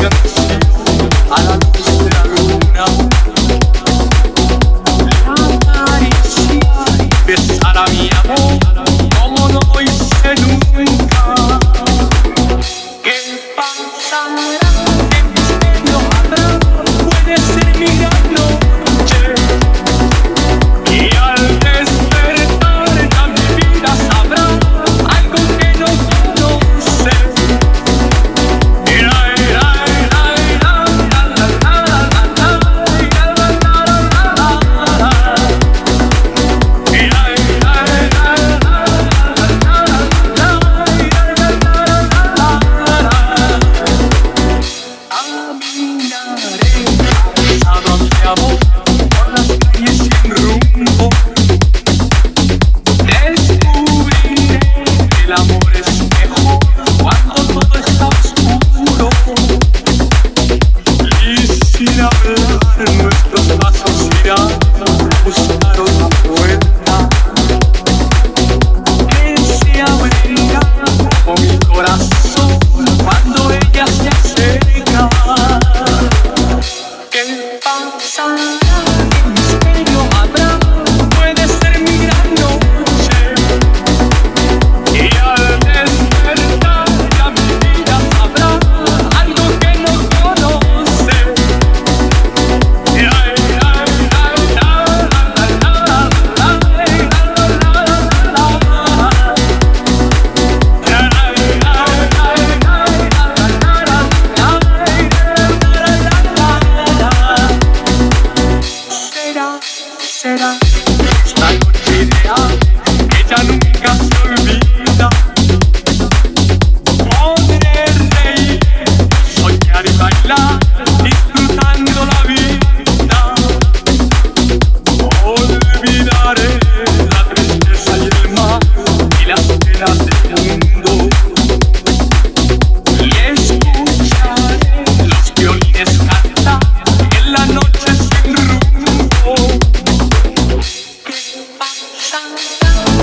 You're Sin hablar nuestros pasos irán buscaros. Esta noche ideal, ella nunca se song.